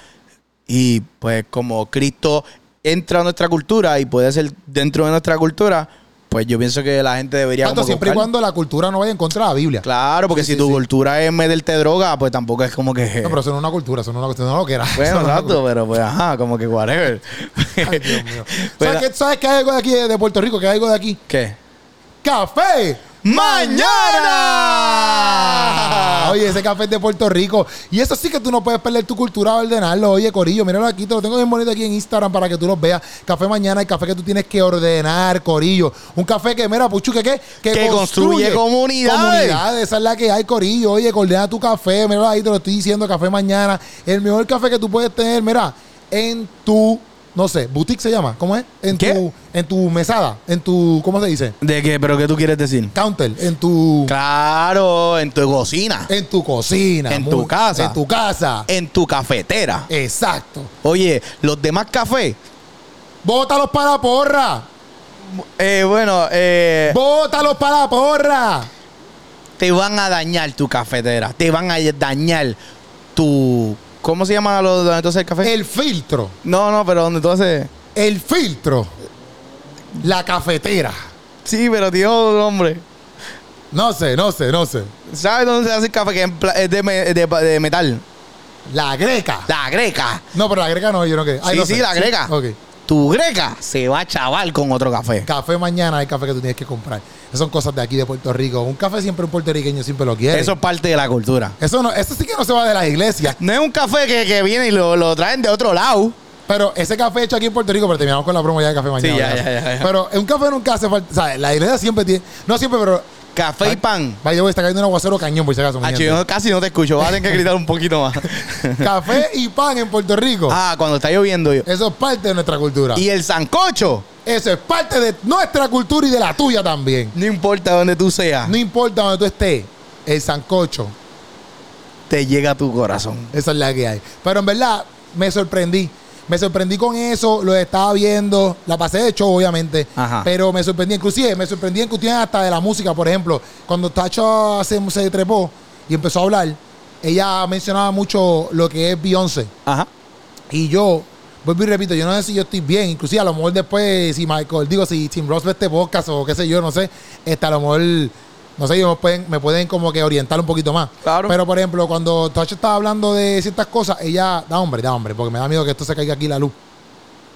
Y pues como Cristo entra a nuestra cultura y puede ser dentro de nuestra cultura, pues yo pienso que la gente debería... Tanto como siempre y cuando la cultura no vaya en contra de la Biblia. Claro, porque Sí, si sí, tu sí. cultura es meterte droga, pues tampoco es como que... No, pero eso no es una cultura, eso no es una cuestión, no lo que era. Bueno, exacto, pero pues ajá, como que whatever. Ay, Dios mío. Pero- ¿Sabes, qué, ¿Sabes qué hay algo de aquí de, de Puerto Rico? ¿Qué hay algo de aquí? ¿Qué? ¡Café! Mañana. Oye, ese café es de Puerto Rico. Y eso sí que tú no puedes perder tu cultura a ordenarlo. Oye, Corillo, míralo aquí, te lo tengo bien bonito aquí en Instagram para que tú los veas. Café mañana, el café que tú tienes que ordenar, Corillo. Un café que, mira, Puchu, que qué? Que construye comunidades. Comunidades, esa es la que hay, Corillo. Oye, ordena tu café, míralo ahí, te lo estoy diciendo, café mañana. El mejor café que tú puedes tener, mira, en tu, no sé, boutique se llama, ¿cómo es? En ¿Qué? tu, en tu mesada, en tu, ¿cómo se dice? ¿De qué? ¿Pero qué tú quieres decir? Counter, en tu, Claro, en tu cocina, en tu cocina. En tu casa. En tu casa. en tu cafetera. Exacto. Oye, los demás cafés, Bótalos para la porra. eh, bueno, eh, Bótalos para la porra. te van a dañar tu cafetera. Te van a dañar tu. ¿Cómo se llama lo donde tú haces el café? El filtro. No, no, pero donde tú haces. El filtro. La cafetera. Sí, pero tío, hombre. No sé, no sé, no sé. ¿Sabes dónde se hace el café que es de, me- de- de metal? La greca. La greca. No, pero la greca no, yo no que. Sí, sí, la greca. Ok. Tu greca se va a chaval con otro café. Café mañana hay café que tú tienes que comprar. Esas son cosas de aquí de Puerto Rico. Un café siempre un puertorriqueño siempre lo quiere. Eso es parte de la cultura. Eso no, eso sí que no se va de la iglesia. No es un café que, que viene y lo, lo traen de otro lado. Pero ese café hecho aquí en Puerto Rico, pero terminamos con la promo ya de café mañana. Sí, ya, ya, ya, ya. Pero un café nunca hace falta. O sea, la iglesia siempre tiene. No siempre, pero. Café y pan. Vaya, está cayendo un aguacero cañón, por si acaso. Ah, yo casi no te escucho. Vas a tener que gritar un poquito más. Café y pan en Puerto Rico. ah, cuando está lloviendo yo. Eso es parte de nuestra cultura. Y el sancocho. Eso es parte de nuestra cultura y de la tuya también. No importa dónde tú seas, No importa donde tú estés, el sancocho, te llega a tu corazón. esa es la que hay. Pero en verdad, me sorprendí. Me sorprendí con eso, lo estaba viendo, la pasé de show, obviamente. Ajá. Pero me sorprendí, inclusive, me sorprendí en cuestiones hasta de la música, por ejemplo. Cuando Tacho se, se trepó y empezó a hablar, ella mencionaba mucho lo que es Beyoncé. Ajá. Y yo, vuelvo y repito, yo no sé si yo estoy bien. Inclusive a lo mejor después, si Michael, digo, si Tim Ross ve este podcast o qué sé yo, no sé, este, a lo mejor, no sé, me pueden, me pueden como que orientar un poquito más. Claro. Pero, por ejemplo, cuando Tacho estaba hablando de ciertas cosas, ella, da hombre, da hombre, porque me da miedo que esto se caiga aquí la luz.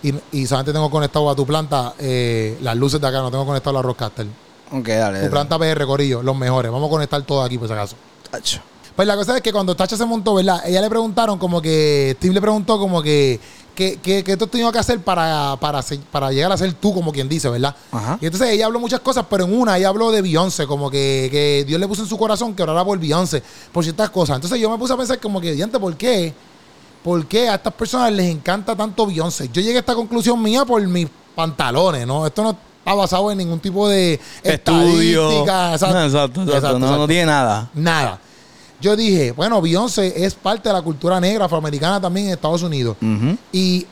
Y, y solamente tengo conectado a tu planta eh, las luces de acá, no tengo conectado la Rockcaster. Ok, dale. Tu dale. planta PR, Corillo, los mejores. Vamos a conectar todo aquí, por si acaso. Tacho. Pues la cosa es que cuando Tacha se montó, ¿verdad? Ella le preguntaron como que, Steve le preguntó como que, ¿qué, qué, qué tú has tenido que hacer para, para, ser- para llegar a ser tú, como quien dice, ¿verdad? Ajá. Y entonces ella habló muchas cosas, pero en una ella habló de Beyoncé, como que, que Dios le puso en su corazón que orara por Beyoncé, por ciertas cosas. Entonces yo me puse a pensar como que, diante, ¿por qué? ¿Por qué a estas personas les encanta tanto Beyoncé? Yo llegué a esta conclusión mía por mis pantalones, ¿no? Esto no está basado en ningún tipo de Estudio. estadística. Exacto, exacto. no, no tiene nada. Nada. Yo dije, bueno, Beyoncé es parte de la cultura negra afroamericana también en Estados Unidos. Y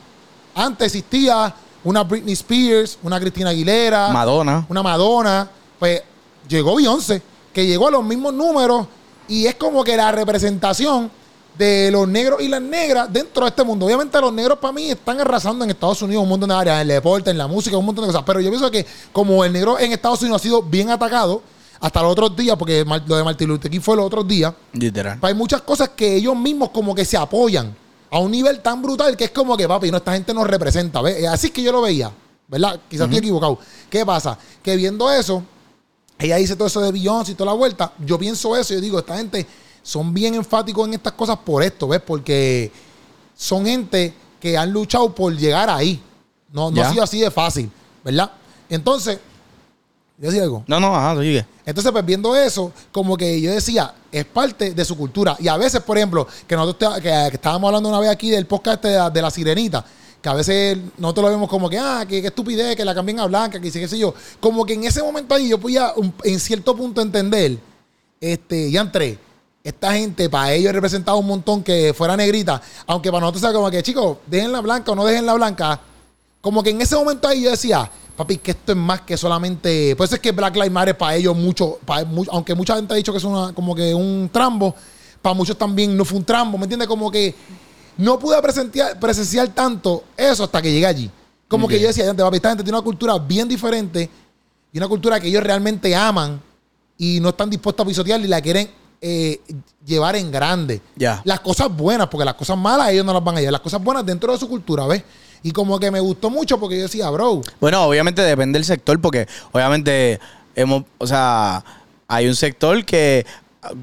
antes existía una Britney Spears, una Cristina Aguilera, Madonna. una Madonna. Pues llegó Beyoncé, que llegó a los mismos números y es como que la representación de los negros y las negras dentro de este mundo. Obviamente los negros para mí están arrasando en Estados Unidos un montón de áreas, en el deporte, en la música, un montón de cosas. Pero yo pienso que como el negro en Estados Unidos ha sido bien atacado hasta los otros días, porque lo de Martin Luther King fue los otros días, Literal. hay muchas cosas que ellos mismos como que se apoyan a un nivel tan brutal que es como que, papi, no, esta gente nos representa. ¿ves? Así es que yo lo veía, ¿verdad? Quizás estoy equivocado. ¿Qué pasa? Que viendo eso, ella dice todo eso de Beyoncé y toda la vuelta, yo pienso eso y yo digo, esta gente son bien enfáticos en estas cosas por esto, ¿ves? Porque son gente que han luchado por llegar ahí. No, no ha sido así de fácil, ¿verdad? Entonces, ¿yo decía algo? No, no, ajá, sigue. Entonces, pues viendo eso, como que yo decía, es parte de su cultura. Y a veces, por ejemplo, que nosotros te- que, que estábamos hablando una vez aquí del podcast este de la, de la sirenita, que a veces nosotros lo vemos como que, ah, que, que estupidez, que la cambien a blanca, que sí, qué sé yo. Como que en ese momento ahí yo podía un- en cierto punto entender, este, ya entré. Esta gente, para ellos representaba un montón que fuera negrita, aunque para nosotros sea como que, chicos, dejen la blanca o no dejen la blanca, como que en ese momento ahí yo decía, papi, que esto es más que solamente. Por eso es que Black Lives Matter para ellos mucho, para mu- aunque mucha gente ha dicho que es una, como que un trambo, para muchos también no fue un trambo, ¿me entiendes? Como que no pude presenciar, presenciar tanto eso hasta que llegué allí. Como que yo decía, "Diante, papi, esta gente tiene una cultura bien diferente y una cultura que ellos realmente aman y no están dispuestos a pisotearla y la quieren eh, llevar en grande. Ya. Las cosas buenas, porque las cosas malas ellos no las van a llevar. Las cosas buenas dentro de su cultura, ¿ves? Y como que me gustó mucho porque yo decía, bro, Bueno, obviamente depende del sector, porque obviamente hemos, o sea, hay un sector que,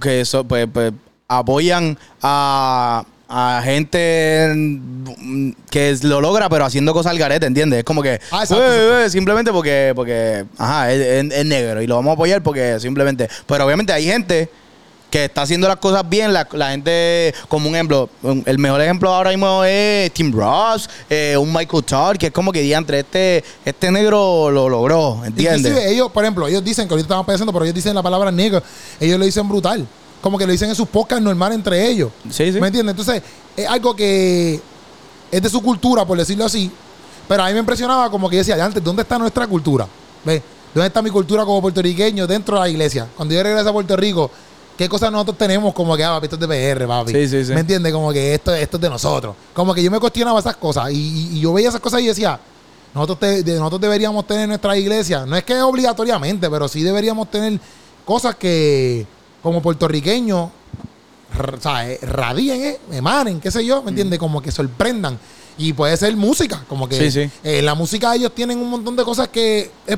que so- pues, pues, apoyan a, a gente mm, que lo logra, pero haciendo cosas al garete, ¿entiendes? Es como que Ah, exacto, "Eh, exacto. eh", simplemente porque, porque ajá, es, es- es negro y lo vamos a apoyar porque simplemente. Pero obviamente hay gente que está haciendo las cosas bien, la, la gente, como un ejemplo, un- el mejor ejemplo ahora mismo es Tim Ross, eh, un Michael Todd, que es como que diantre, este, este negro lo logró, ¿entiendes? Inclusive ellos, por ejemplo, ellos dicen que ahorita estamos pensando, pero ellos dicen la palabra negro. Ellos lo dicen brutal. Como que lo dicen en sus podcasts normal entre ellos. Sí, sí. ¿Me entiendes? Entonces, es algo que es de su cultura, por decirlo así. Pero a mí me impresionaba como que yo decía, antes, ¿dónde está nuestra cultura? ¿Ves? ¿Dónde está mi cultura como puertorriqueño dentro de la iglesia? Cuando yo regreso a Puerto Rico, ¿qué cosas nosotros tenemos como que, ah, papi, esto es de PR, papi? Sí, sí, sí. ¿Me entiendes? Como que esto, esto es de nosotros. Como que yo me cuestionaba esas cosas. Y, y- yo veía esas cosas y decía, nosotros, te- nosotros deberíamos tener en nuestra iglesia, no es que obligatoriamente, pero sí deberíamos tener cosas que como puertorriqueños o sea, eh, radien, eh, emanen, qué sé yo, ¿me entiendes? Como que sorprendan. Y puede ser música, como que Sí, sí. eh, la música ellos tienen un montón de cosas que es,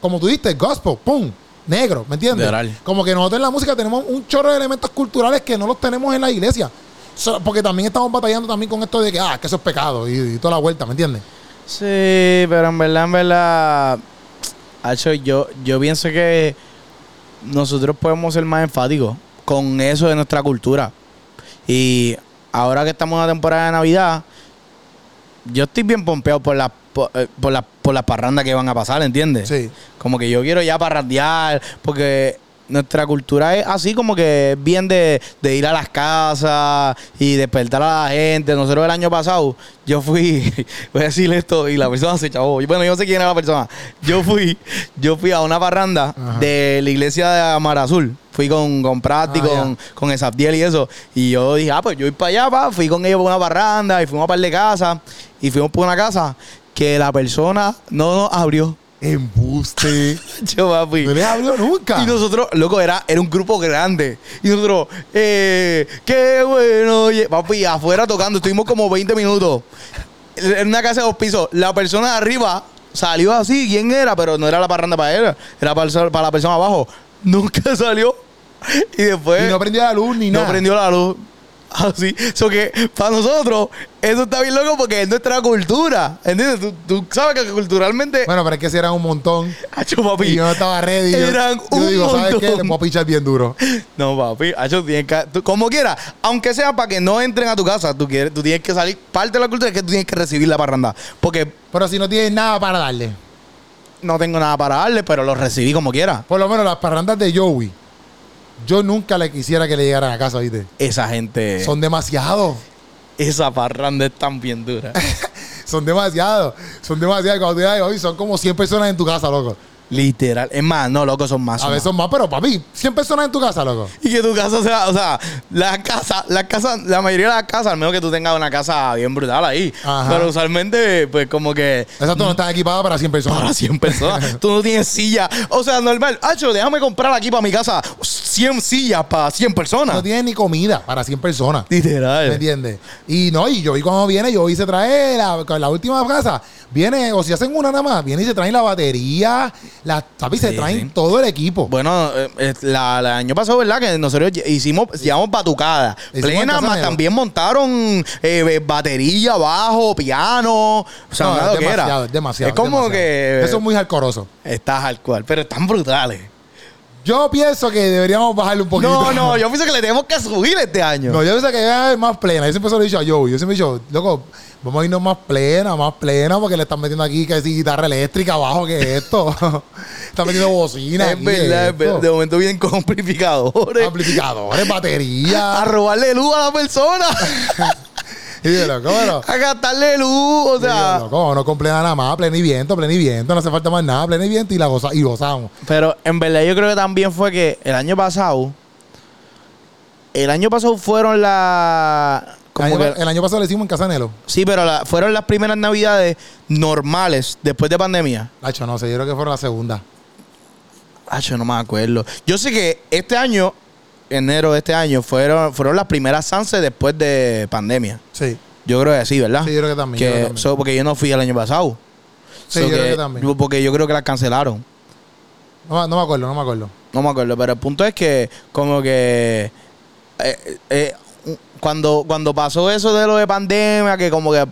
como tú dijiste, gospel, pum, negro, ¿me entiendes? Literal. Como que nosotros en la música tenemos un chorro de elementos culturales que no los tenemos en la iglesia. So- porque también estamos batallando también con esto de que, ah, que eso es pecado y, y toda la vuelta, ¿me entiendes? Sí, pero en verdad, en verdad, yo, yo pienso que nosotros podemos ser más enfáticos con eso de nuestra cultura. Y ahora que estamos en la temporada de Navidad, yo estoy bien pompeado por las por, eh, por las por las parrandas que van a pasar, ¿entiendes? Sí. Como que yo quiero ya parrandear, porque nuestra cultura es así como que es bien de, de ir a las casas y despertar a la gente. Nosotros el año pasado, yo fui, voy a decir esto y la persona se chavó. Bueno, yo no sé quién era la persona. Yo fui, yo fui a una parranda Ajá. de la iglesia de Amar Azul. Fui con, con Prati, Ah, con, con Esabdiel y eso. Y yo dije, ah, pues yo voy para allá, pa. Fui con ellos por una parranda y fuimos a un par de casas. Y fuimos por una casa que la persona no nos abrió. Embuste. Yo, papi. no les abrió nunca. Y nosotros, loco, era, era un grupo grande. Y nosotros, eh, qué bueno. oye, Papi, afuera tocando, estuvimos como 20 minutos. En una casa de dos pisos. La persona de arriba salió así, ¿quién era? Pero no era la parranda para él, era para, la persona abajo. Nunca salió. Y después y no prendió la luz ni no nada. prendió la luz. Así. So que para nosotros, eso está bien loco porque es nuestra cultura. ¿Entiendes? Tú, tú sabes que culturalmente. Bueno, pero es que si eran un montón. Hacho, papi. Y yo no estaba ready. Yo- Eran yo, un digo, ¿sabes qué? montón. Le puedo pichar bien duro. No, papi, hacho, tienes que, tú- como quieras, aunque sea para que no entren a tu casa, tú, quieres, tú tienes que salir. Parte de la cultura es que tú tienes que recibir la parranda. Porque Pero si no tienes nada para darle. no tengo nada para darle, pero lo recibí como quiera. Por lo menos las parrandas de Joey. Yo nunca le quisiera que le llegaran a casa, ¿viste? Esa gente, Son demasiados. esa parranda es tan bien dura. Son demasiados. Son demasiados. Cuando te digas, hoy son como 100 personas en tu casa, loco. Literal. Es más, no, loco, son más. A veces son más, pero papi, 100 personas en tu casa, loco. Y que tu casa sea, o sea, la casa, la casa, la mayoría de las casas, al menos que tú tengas una casa bien brutal ahí. Ajá. Pero usualmente, pues como que Exacto, no están equipadas para 100 personas. Para 100 personas. Tú no tienes silla. O sea, normal. Hacho, déjame comprar aquí para mi casa 100 sillas para 100 personas. No tienen ni comida para 100 personas. ¿Me Literal. entiendes? Y no, y yo vi cuando viene, yo vi se trae la, la última casa, viene, o si hacen una nada más, viene y se traen la batería, la, ¿sabes? Se traen sí. todo el equipo. Bueno, eh, la, la año pasado, ¿verdad? Que nosotros hicimos, llevamos batucada. Hicimos en Plena, más también montaron eh, batería, bajo, piano. O sea, No, es demasiado, es demasiado. Es como demasiado. que. Eso es muy hardcoreoso. Estás al cual, pero están brutales. Yo pienso que deberíamos bajarle un poquito. No, no, yo pienso que le tenemos que subir este año. No, yo pienso que debe haber más plena. Yo siempre se lo he dicho a Joe. Yo siempre he dicho, loco, vamos a irnos más plena, más plena, porque le están metiendo aquí que si guitarra eléctrica abajo, que esto. están metiendo bocina. es aquí, verdad, es verdad. De momento vienen con amplificadores. Amplificadores, batería. a robarle luz a la persona. y yo, loco, a gastarle luz. O y yo, sea. loco, no con plena nada más, plena y viento, plena y viento. No hace falta más nada, plena y viento y la goza, y gozamos. Pero en verdad yo creo que también fue que el año pasado. El año pasado fueron las. El año, que- el año pasado le hicimos en Casanelo. sí, pero la- fueron las primeras navidades normales después de pandemia. Hacho, no sé, yo creo que fueron la segunda. Yo no me acuerdo. Yo sé que este año, enero de este año, fueron, fueron las primeras Sanse después de pandemia. Sí. Yo creo que sí, ¿verdad? Sí, yo creo que también, yo creo que también. so, porque yo no fui el año pasado. Sí, So yo creo que también. Porque yo creo que las cancelaron. No, me- no me acuerdo, no me acuerdo. No me acuerdo, pero el punto es que como que eh, eh, cuando, cuando pasó eso de lo de pandemia, que como que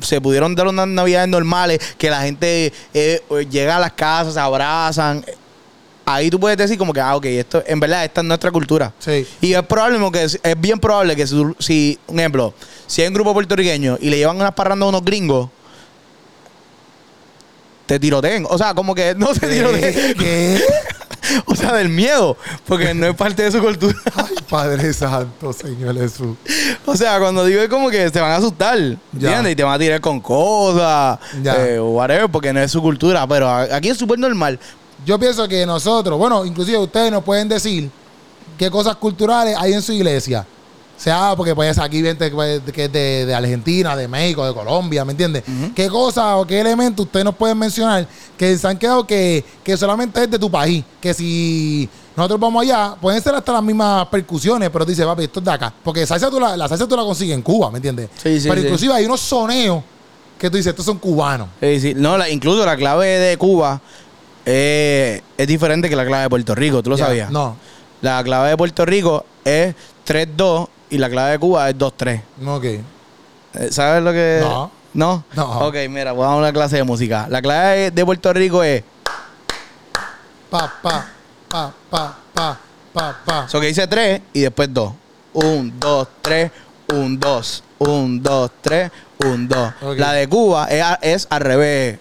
se pudieron dar unas navidades normales, que la gente eh, llega a las casas, se abrazan, ahí tú puedes decir como que, ah, ok, esto en verdad esta es nuestra cultura. Sí. Y es probable que es, es bien probable que si, si, un ejemplo, si hay un grupo puertorriqueño y le llevan unas parrandas a unos gringos, te tiroteen. O sea, como que no te tiroteen. ¿Qué? O sea, del miedo, porque no es parte de su cultura. Ay, Padre Santo, Señor Jesús. O sea, cuando digo es como que se van a asustar. ¿entiendes? Y te van a tirar con cosas, eh, o whatever, porque no es su cultura. Pero aquí es súper normal. Yo pienso que nosotros, bueno, inclusive ustedes nos pueden decir qué cosas culturales hay en su iglesia. O sea, porque pues aquí gente pues, que es de, de Argentina, de México, de Colombia, ¿me entiendes? ¿Qué cosas o qué elementos ustedes nos pueden mencionar que se han quedado que, que solamente es de tu país? Que si nosotros vamos allá, pueden ser hasta las mismas percusiones, pero dice, papi, esto es de acá. Porque salsa tú la, la salsa tú la consigues en Cuba, ¿me entiendes? Sí, sí, pero sí. inclusive hay unos soneos que tú dices, estos son cubanos. Sí, sí. No, la- incluso la clave de Cuba eh, es diferente que la clave de Puerto Rico. ¿Tú lo Ya, sabías? No, La clave de Puerto Rico es 3-2 y la clave de Cuba es 2-3. no, ok. Eh, ¿Sabes lo que.? No. ¿No? No. Ok, mira, vamos a una clase de música. La clave de Puerto Rico es. Pa, pa, pa, pa, pa, pa, pa. Eso que dice 3 y después 2. 1, 2, 3, 1, 2. 1, 2, 3, 1, 2. Ok. La de Cuba es, es al revés.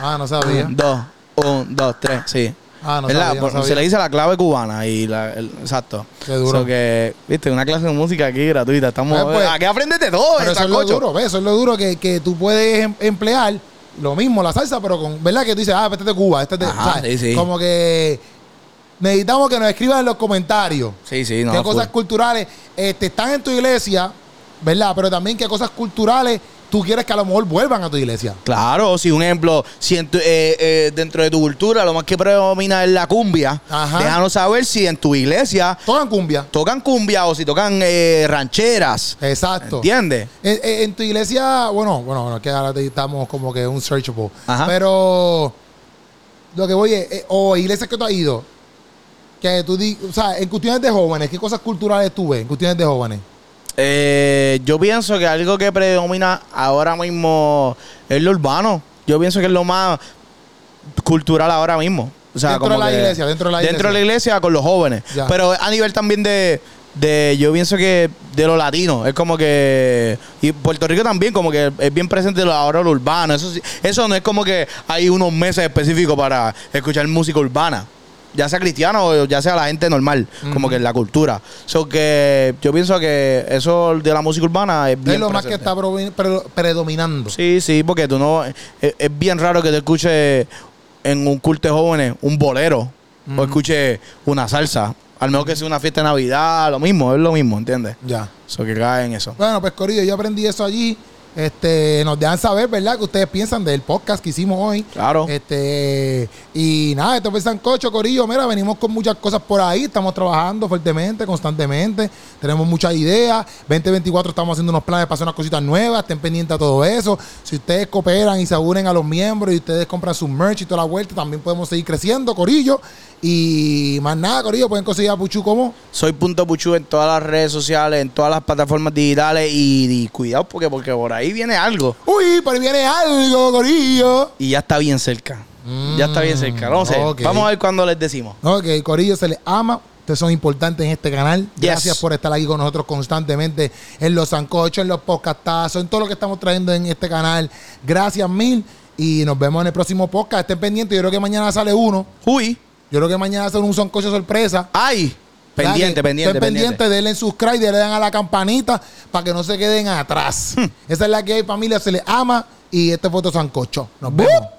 Ah, no sabía. 2, 1, 2, 3, sí. Ah, no ¿Verdad? sabía, no sabía. Se le dice la clave cubana y la, el- exacto. Qué duro. So que, viste, una clase de música aquí gratuita. Estamos, Eh, pues, aquí aprendes de todo, Pero eso es lo duro, ¿ves? Eso es lo duro que, que tú puedes em- emplear lo mismo, la salsa, pero con, ¿verdad? Que tú dices, ah, este es de Cuba, este es de. Ajá, sí, sí. Como que necesitamos que nos escriban en los comentarios Sí, sí, no. qué cosas culturales este, están en tu iglesia, ¿verdad? Pero también qué cosas culturales tú quieres que a lo mejor vuelvan a tu iglesia. Claro, si un ejemplo, si en tu- eh, eh, dentro de tu cultura lo más que predomina es la cumbia, Ajá. déjanos saber si en tu iglesia Tocan cumbia. tocan cumbia o si tocan eh, rancheras. Exacto. ¿Entiendes? En, tu iglesia, bueno, bueno, bueno, que ahora estamos como que un searchable. Ajá. Pero lo que voy es, o iglesias que tú has ido, que tú di, o sea, en cuestiones de jóvenes, ¿qué cosas culturales tú ves en cuestiones de jóvenes? Eh, yo pienso que algo que predomina ahora mismo es lo urbano. Yo pienso que es lo más cultural ahora mismo. O sea, Dentro como de la que- iglesia, dentro de la Dentro de la iglesia con los jóvenes. Ya. Pero a nivel también de, de, yo pienso que de lo latino. Es como que. Y Puerto Rico también, como que es bien presente ahora lo urbano. Eso, eso no es como que hay unos meses específicos para escuchar música urbana. Ya sea cristiano o ya sea la gente normal, como que en la cultura. So que yo pienso que eso de la música urbana es bien es lo más que está pre- predominando. Sí, sí, porque tú no. Es, es bien raro que te escuches en un culto de jóvenes un bolero o escuches una salsa. Al menos que sea una fiesta de Navidad, lo mismo, es lo mismo, ¿entiendes? Ya. Eso que cae en eso. Bueno, pues Corillo, yo aprendí eso allí. Este, nos dejan saber, ¿verdad? Que ustedes piensan del podcast que hicimos hoy. Claro. Este, y nada, esto fue Sancocho, Corillo. Mira, venimos con muchas cosas por ahí. Estamos trabajando fuertemente, constantemente. Tenemos muchas ideas. 2024 estamos haciendo unos planes para hacer unas cositas nuevas. Estén pendientes a todo eso. Si ustedes cooperan y se unen a los miembros y ustedes compran su merch y toda la vuelta, también podemos seguir creciendo, Corillo. Y más nada, Corillo, pueden conseguir a Puchu como. Soy Punto Puchu en todas las redes sociales, en todas las plataformas digitales y, y cuidado porque, porque por ahí viene algo Uy, por ahí viene algo, Corillo. y ya está bien cerca. ya está bien cerca. No sé. Mm, ok. Vamos a ver cuándo les decimos. Ok, Corillo, se les ama. Ustedes son importantes en este canal. Yes. Gracias por estar aquí con nosotros constantemente en los zancochos, en los podcastazos, en todo lo que estamos trayendo en este canal. Gracias mil. Y nos vemos en el próximo podcast. Estén pendientes. Yo creo que mañana sale uno. Uy. Yo creo que mañana sale un zancocho sorpresa. Ay. Pendiente, pendiente, pendiente. pendientes, denle subscribe, denle a la campanita para que no se queden atrás. Hmm. Esa es la que hay, familia. Se les ama. Y este fue otro sancocho. Nos vemos.